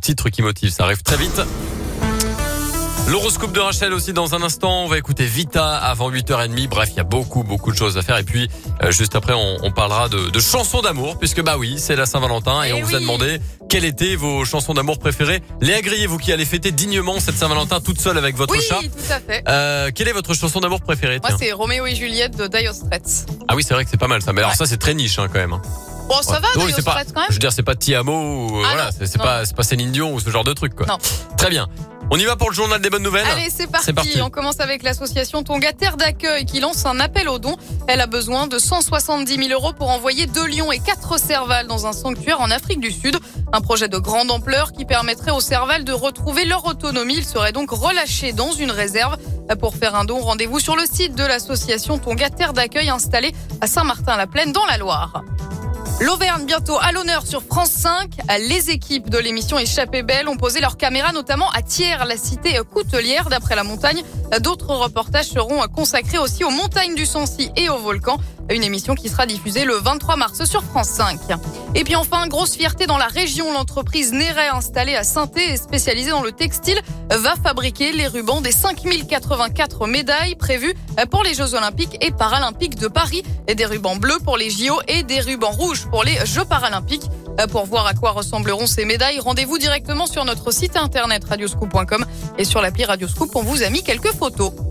titre qui motive. Ça arrive très vite. L'horoscope de Rachel aussi dans un instant. On va écouter Vita avant 8h30. Bref, il y a beaucoup, beaucoup de choses à faire. Et puis, euh, juste après, on, on parlera de, de chansons d'amour, puisque bah oui, c'est la Saint-Valentin. Et, Eh on vous a oui. demandé quelles étaient vos chansons d'amour préférées. Léa Grillet, vous qui allez fêter dignement cette Saint-Valentin toute seule avec votre Oui, chat. tout à fait. Euh, quelle est votre chanson d'amour préférée Moi, c'est Roméo et Juliette de Dire Straits. Ah oui, c'est vrai que c'est pas mal ça. Mais alors ça, c'est très niche hein, quand même. Bon, ça va, Oui, Dire c'est pas- quand Je même veux dire, c'est pas Tiamo ou euh, Ah voilà, c'est pas Céline Dion ou ce genre de truc quoi. Non. Très bien. On y va pour le journal des bonnes nouvelles. Allez, c'est parti. C'est parti. On commence avec l'association Tonga Terre d'accueil qui lance un appel aux dons. Elle a besoin de 170 000 euros pour envoyer deux lions et quatre cervales dans un sanctuaire en Afrique du Sud. Un projet de grande ampleur qui permettrait aux cervales de retrouver leur autonomie. Ils seraient donc relâchés dans une réserve. Pour faire un don, rendez-vous sur le site de l'association Tonga Terre d'accueil installée à Saint-Martin-la-Plaine dans la Loire. L'Auvergne bientôt à l'honneur sur France 5. Les équipes de l'émission Échappée Belle ont posé leurs caméras notamment à Thiers, la cité coutelière d'après la montagne. D'autres reportages seront consacrés aussi aux montagnes du Sancy et aux volcans. Une émission qui sera diffusée le 23 mars sur France 5. Et puis enfin, grosse fierté dans la région, l'entreprise Néret installée à saint et spécialisée dans le textile va fabriquer les rubans des 5084 médailles prévues pour les Jeux Olympiques et Paralympiques de Paris. Et des rubans bleus pour les JO et des rubans rouges pour les Jeux Paralympiques. Pour voir à quoi ressembleront ces médailles, rendez-vous directement sur notre site internet radioscoop.com et sur l'appli Radioscoop, on vous a mis quelques photos.